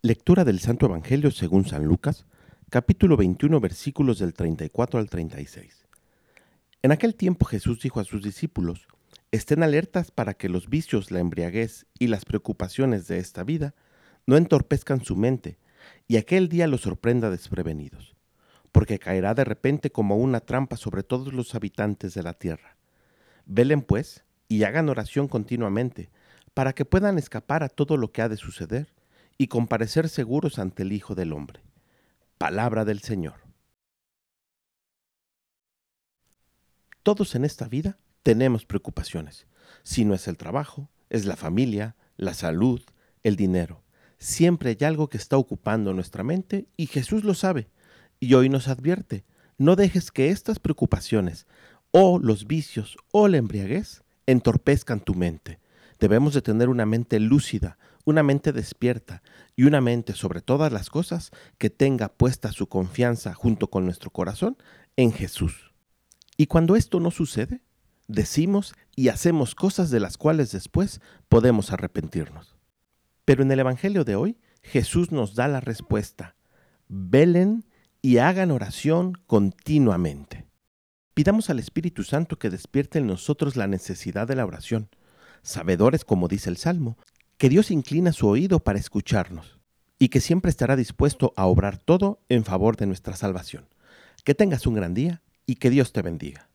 Lectura del Santo Evangelio según San Lucas, capítulo 21, versículos del 34 al 36. En aquel tiempo Jesús dijo a sus discípulos, estén alertas para que los vicios, la embriaguez y las preocupaciones de esta vida no entorpezcan su mente y aquel día los sorprenda desprevenidos, porque caerá de repente como una trampa sobre todos los habitantes de la tierra. Velen pues y hagan oración continuamente, para que puedan escapar a todo lo que ha de suceder y comparecer seguros ante el Hijo del Hombre. Palabra del Señor. Todos en esta vida tenemos preocupaciones. Si no es el trabajo, es la familia, la salud, el dinero. Siempre hay algo que está ocupando nuestra mente y Jesús lo sabe. Y hoy nos advierte, no dejes que estas preocupaciones o los vicios o la embriaguez entorpezcan tu mente. Debemos de tener una mente lúcida, una mente despierta y una mente sobre todas las cosas que tenga puesta su confianza junto con nuestro corazón en Jesús. Y cuando esto no sucede, decimos y hacemos cosas de las cuales después podemos arrepentirnos. Pero en el Evangelio de hoy, Jesús nos da la respuesta. Velen y hagan oración continuamente. Pidamos al Espíritu Santo que despierte en nosotros la necesidad de la oración, sabedores, como dice el Salmo, que Dios inclina su oído para escucharnos y que siempre estará dispuesto a obrar todo en favor de nuestra salvación. Que tengas un gran día y que Dios te bendiga.